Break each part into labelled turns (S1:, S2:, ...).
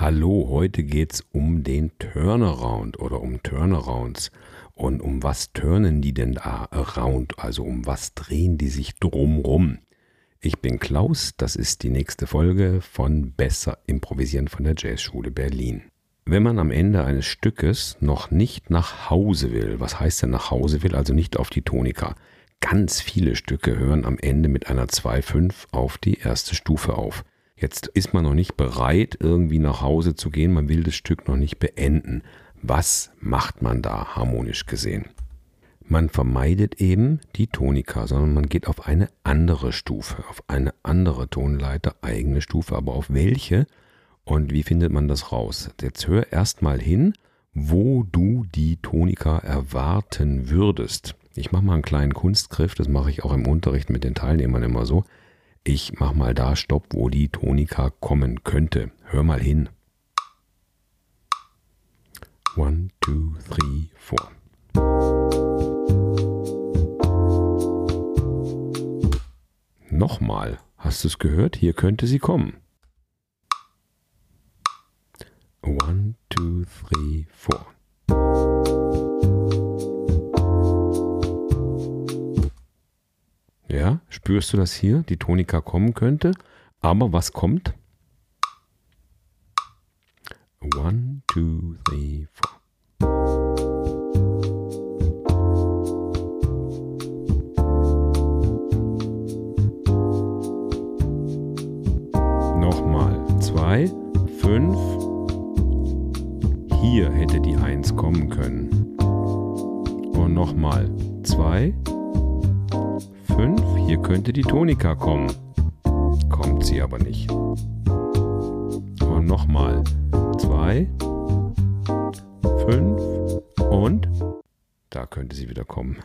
S1: Hallo, heute geht's um den Turnaround oder um Turnarounds. Und um was turnen die denn da around? Also um was drehen die sich drumrum? Ich bin Klaus, das ist die nächste Folge von Besser Improvisieren von der Jazzschule Berlin. Wenn man am Ende eines Stückes noch nicht nach Hause will, was heißt denn nach Hause will, also nicht auf die Tonika? Ganz viele Stücke hören am Ende mit einer 2-5 auf die erste Stufe auf. Jetzt ist man noch nicht bereit, irgendwie nach Hause zu gehen, man will das Stück noch nicht beenden. Was macht man da harmonisch gesehen? Man vermeidet eben die Tonika, sondern man geht auf eine andere Stufe, auf eine andere Tonleiter, eigene Stufe, aber auf welche und wie findet man das raus? Jetzt hör erstmal hin, wo du die Tonika erwarten würdest. Ich mache mal einen kleinen Kunstgriff, das mache ich auch im Unterricht mit den Teilnehmern immer so. Ich mache mal da Stopp, wo die Tonika kommen könnte. Hör mal hin. One, two, three, four. Nochmal. Hast du es gehört? Hier könnte sie kommen. One, two, three, four. Spürst du das hier? Die Tonika kommen könnte. Aber was kommt? One, two, three, four. Nochmal. Zwei, fünf. Hier hätte die Eins kommen können. Und nochmal. Zwei. Hier könnte die Tonika kommen. Kommt sie aber nicht. Und nochmal. Zwei, fünf und da könnte sie wieder kommen.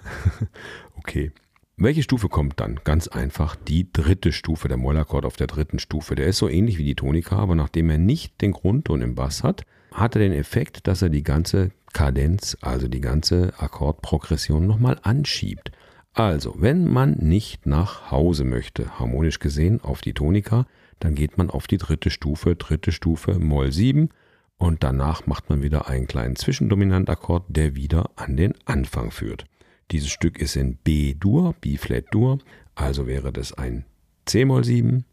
S1: okay. Welche Stufe kommt dann? Ganz einfach die dritte Stufe, der Mollakkord auf der dritten Stufe. Der ist so ähnlich wie die Tonika, aber nachdem er nicht den Grundton im Bass hat, hat er den Effekt, dass er die ganze Kadenz, also die ganze Akkordprogression nochmal anschiebt. Also, wenn man nicht nach Hause möchte, harmonisch gesehen auf die Tonika, dann geht man auf die dritte Stufe, dritte Stufe Moll 7 und danach macht man wieder einen kleinen Zwischendominantakkord, der wieder an den Anfang führt. Dieses Stück ist in B-Dur, B-Flat-Dur, also wäre das ein C-Moll 7,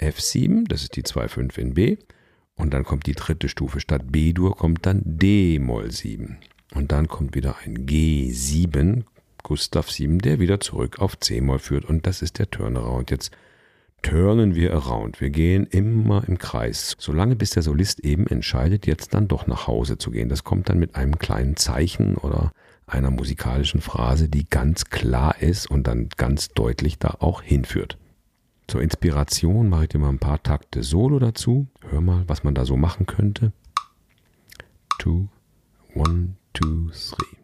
S1: F7, das ist die 2-5 in B, und dann kommt die dritte Stufe. Statt B-Dur kommt dann D-Moll 7. Und dann kommt wieder ein G7, Gustav 7, der wieder zurück auf C-Moll führt. Und das ist der Turnaround. Jetzt turnen wir around. Wir gehen immer im Kreis, solange bis der Solist eben entscheidet, jetzt dann doch nach Hause zu gehen. Das kommt dann mit einem kleinen Zeichen oder einer musikalischen Phrase, die ganz klar ist und dann ganz deutlich da auch hinführt. Zur Inspiration mache ich dir mal ein paar Takte Solo dazu. Hör mal, was man da so machen könnte. Two, one, two, three.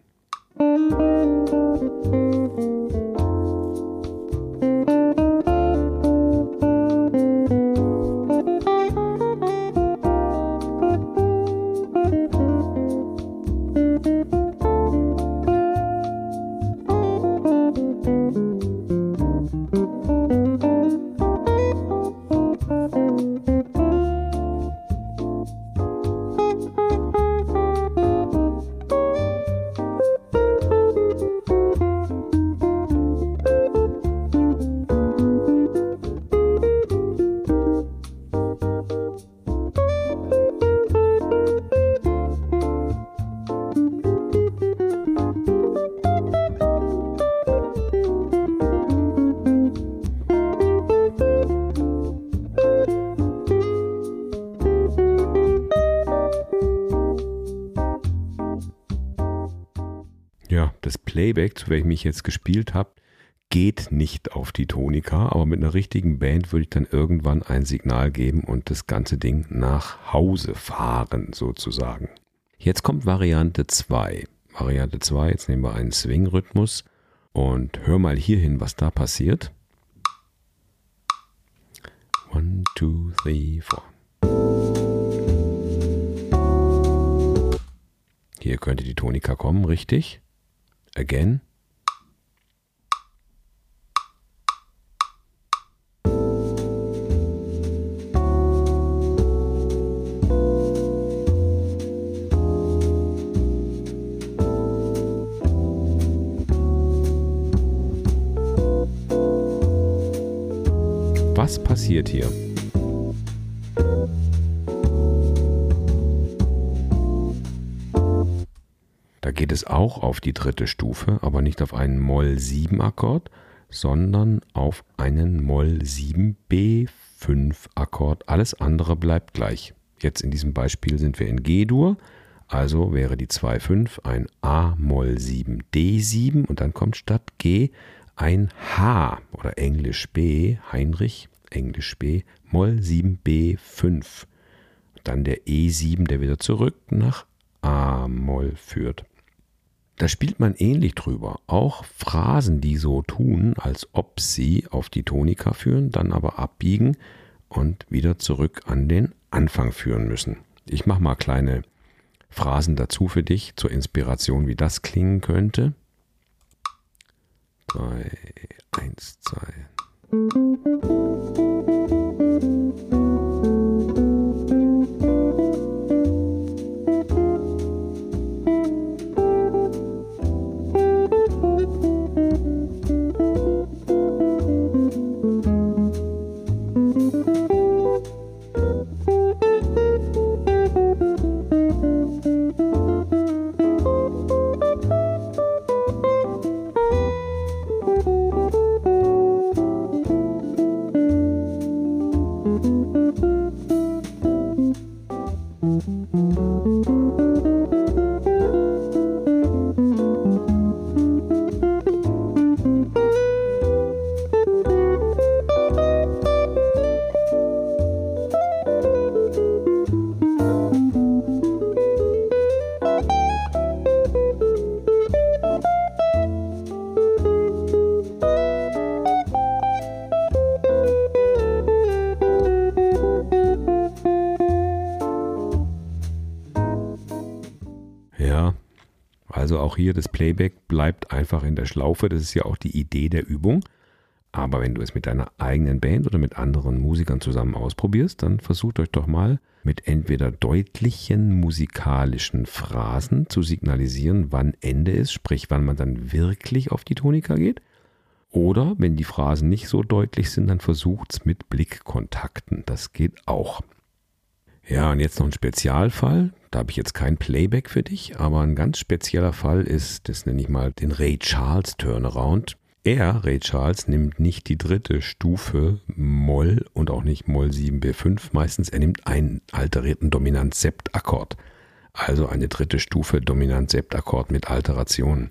S1: Playback, zu welchem ich jetzt gespielt habe, geht nicht auf die Tonika, aber mit einer richtigen Band würde ich dann irgendwann ein Signal geben und das ganze Ding nach Hause fahren, sozusagen. Jetzt kommt Variante 2. Variante 2, jetzt nehmen wir einen Swing-Rhythmus und hör mal hier hin, was da passiert. One, two, three, four. Hier könnte die Tonika kommen, richtig? again. Was passiert hier? Es auch auf die dritte Stufe, aber nicht auf einen Moll 7 Akkord, sondern auf einen Moll 7 B5 Akkord. Alles andere bleibt gleich. Jetzt in diesem Beispiel sind wir in G-Dur, also wäre die 2,5 ein A Moll 7 D7 und dann kommt statt G ein H oder Englisch B, Heinrich, Englisch B, Moll 7 B5. Dann der E7, der wieder zurück nach A Moll führt. Da spielt man ähnlich drüber. Auch Phrasen, die so tun, als ob sie auf die Tonika führen, dann aber abbiegen und wieder zurück an den Anfang führen müssen. Ich mache mal kleine Phrasen dazu für dich zur Inspiration, wie das klingen könnte. 3, 1, 2. Música Also auch hier das Playback bleibt einfach in der Schlaufe. Das ist ja auch die Idee der Übung. Aber wenn du es mit deiner eigenen Band oder mit anderen Musikern zusammen ausprobierst, dann versucht euch doch mal mit entweder deutlichen musikalischen Phrasen zu signalisieren, wann Ende ist, sprich wann man dann wirklich auf die Tonika geht. Oder wenn die Phrasen nicht so deutlich sind, dann versucht es mit Blickkontakten. Das geht auch. Ja, und jetzt noch ein Spezialfall. Da habe ich jetzt kein Playback für dich, aber ein ganz spezieller Fall ist, das nenne ich mal den Ray Charles Turnaround. Er, Ray Charles, nimmt nicht die dritte Stufe Moll und auch nicht Moll 7b5 meistens. Er nimmt einen alterierten Dominant-Sept-Akkord. Also eine dritte Stufe Dominant-Sept-Akkord mit Alterationen.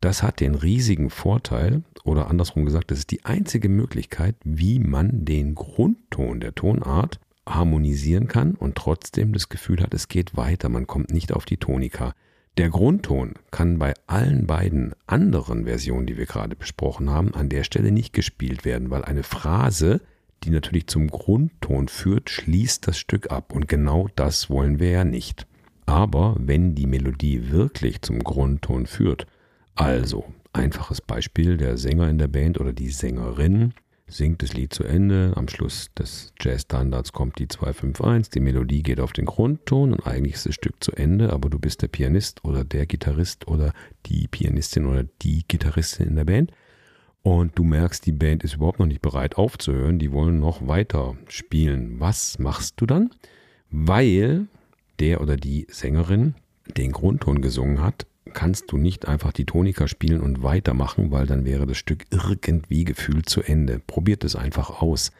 S1: Das hat den riesigen Vorteil, oder andersrum gesagt, das ist die einzige Möglichkeit, wie man den Grundton der Tonart harmonisieren kann und trotzdem das Gefühl hat, es geht weiter, man kommt nicht auf die Tonika. Der Grundton kann bei allen beiden anderen Versionen, die wir gerade besprochen haben, an der Stelle nicht gespielt werden, weil eine Phrase, die natürlich zum Grundton führt, schließt das Stück ab und genau das wollen wir ja nicht. Aber wenn die Melodie wirklich zum Grundton führt, also einfaches Beispiel, der Sänger in der Band oder die Sängerin singt das Lied zu Ende. Am Schluss des Jazz-Standards kommt die 251. Die Melodie geht auf den Grundton und eigentlich ist das Stück zu Ende, aber du bist der Pianist oder der Gitarrist oder die Pianistin oder die Gitarristin in der Band. Und du merkst, die Band ist überhaupt noch nicht bereit aufzuhören. Die wollen noch weiter spielen. Was machst du dann? Weil der oder die Sängerin den Grundton gesungen hat, kannst du nicht einfach die Tonika spielen und weitermachen, weil dann wäre das Stück irgendwie gefühlt zu Ende. Probiert es einfach aus.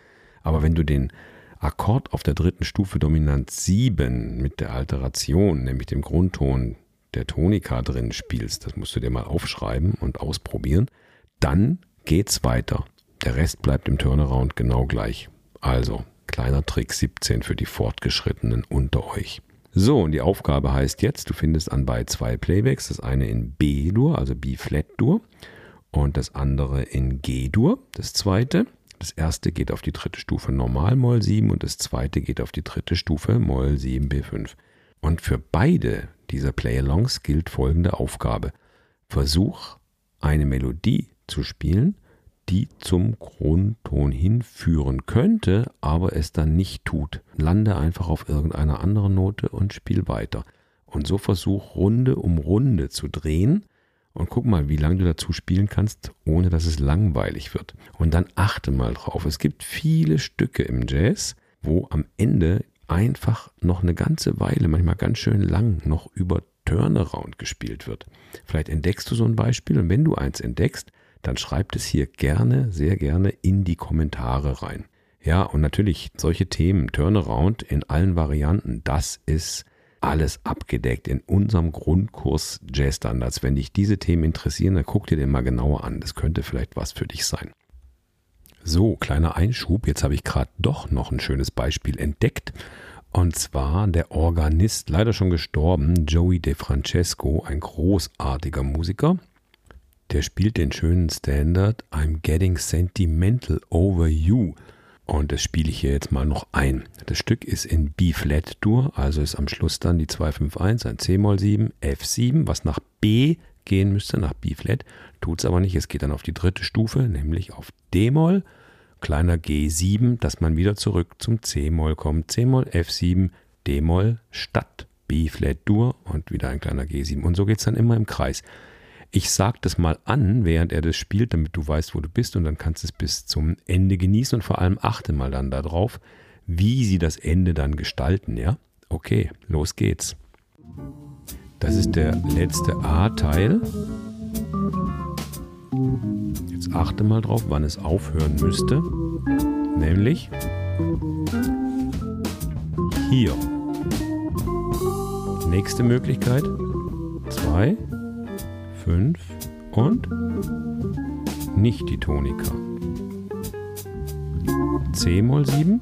S1: Aber wenn du den Akkord auf der dritten Stufe Dominant 7 mit der Alteration, nämlich dem Grundton der Tonika drin spielst, das musst du dir mal aufschreiben und ausprobieren, dann geht's weiter. Der Rest bleibt im Turnaround genau gleich. Also, kleiner Trick 17 für die Fortgeschrittenen unter euch. So, und die Aufgabe heißt jetzt, du findest anbei zwei Playbacks, das eine in B-Dur, also B-Flat-Dur, und das andere in G-Dur, das zweite. Das erste geht auf die dritte Stufe Normal Moll 7 und das zweite geht auf die dritte Stufe Moll 7 B5. Und für beide dieser Play-Alongs gilt folgende Aufgabe. Versuch eine Melodie zu spielen, die zum Grundton hinführen könnte, aber es dann nicht tut. Lande einfach auf irgendeiner anderen Note und spiel weiter. Und so versuch Runde um Runde zu drehen und guck mal, wie lange du dazu spielen kannst, ohne dass es langweilig wird. Und dann achte mal drauf. Es gibt viele Stücke im Jazz, wo am Ende einfach noch eine ganze Weile, manchmal ganz schön lang, noch über Turnaround gespielt wird. Vielleicht entdeckst du so ein Beispiel und wenn du eins entdeckst, dann schreib es hier gerne, sehr gerne in die Kommentare rein. Ja, und natürlich solche Themen, Turnaround in allen Varianten, das ist alles abgedeckt in unserem Grundkurs Jazz Standards. Wenn dich diese Themen interessieren, dann guck dir den mal genauer an. Das könnte vielleicht was für dich sein. So, kleiner Einschub. Jetzt habe ich gerade doch noch ein schönes Beispiel entdeckt. Und zwar der Organist, leider schon gestorben, Joey De Francesco, ein großartiger Musiker. Der spielt den schönen Standard I'm Getting Sentimental Over You. Und das spiele ich hier jetzt mal noch ein. Das Stück ist in B-Flat-Dur, also ist am Schluss dann die 251, ein C-Moll 7, F7, was nach B gehen müsste, nach B-Flat. Tut es aber nicht, es geht dann auf die dritte Stufe, nämlich auf D-Moll, kleiner G7, dass man wieder zurück zum C-Moll kommt. C-Moll, F7, D-Moll statt B-Flat-Dur und wieder ein kleiner G7. Und so geht es dann immer im Kreis. Ich sage das mal an, während er das spielt, damit du weißt, wo du bist und dann kannst du es bis zum Ende genießen und vor allem achte mal dann darauf, wie sie das Ende dann gestalten, ja? Okay, los geht's. Das ist der letzte A-Teil. Jetzt achte mal drauf, wann es aufhören müsste. Nämlich hier. Nächste Möglichkeit. Zwei. 5 und nicht die Tonika. C-Moll 7,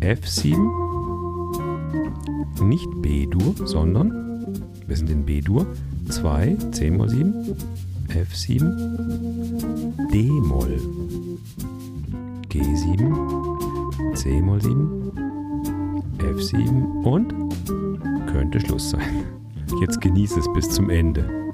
S1: F7, nicht B-Dur, sondern, wir sind in B-Dur, 2, C-Moll 7, F7, D-Moll, G7, C-Moll 7, F7 und könnte Schluss sein. Jetzt genieße es bis zum Ende.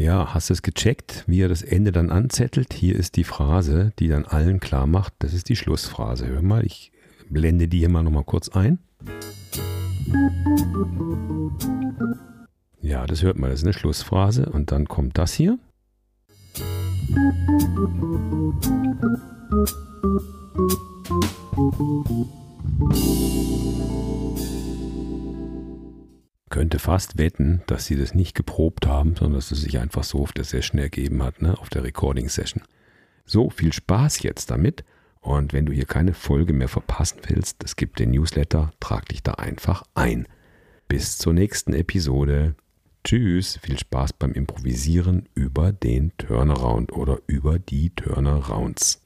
S1: Ja, hast du es gecheckt, wie er das Ende dann anzettelt? Hier ist die Phrase, die dann allen klar macht, das ist die Schlussphrase. Hör mal, ich blende die hier mal nochmal kurz ein. Ja, das hört man, das ist eine Schlussphrase und dann kommt das hier. Könnte fast wetten, dass sie das nicht geprobt haben, sondern dass es sich einfach so auf der Session ergeben hat, ne, auf der Recording Session. So, viel Spaß jetzt damit. Und wenn du hier keine Folge mehr verpassen willst, es gibt den Newsletter, trag dich da einfach ein. Bis zur nächsten Episode. Tschüss, viel Spaß beim Improvisieren über den Turnaround oder über die Turnarounds.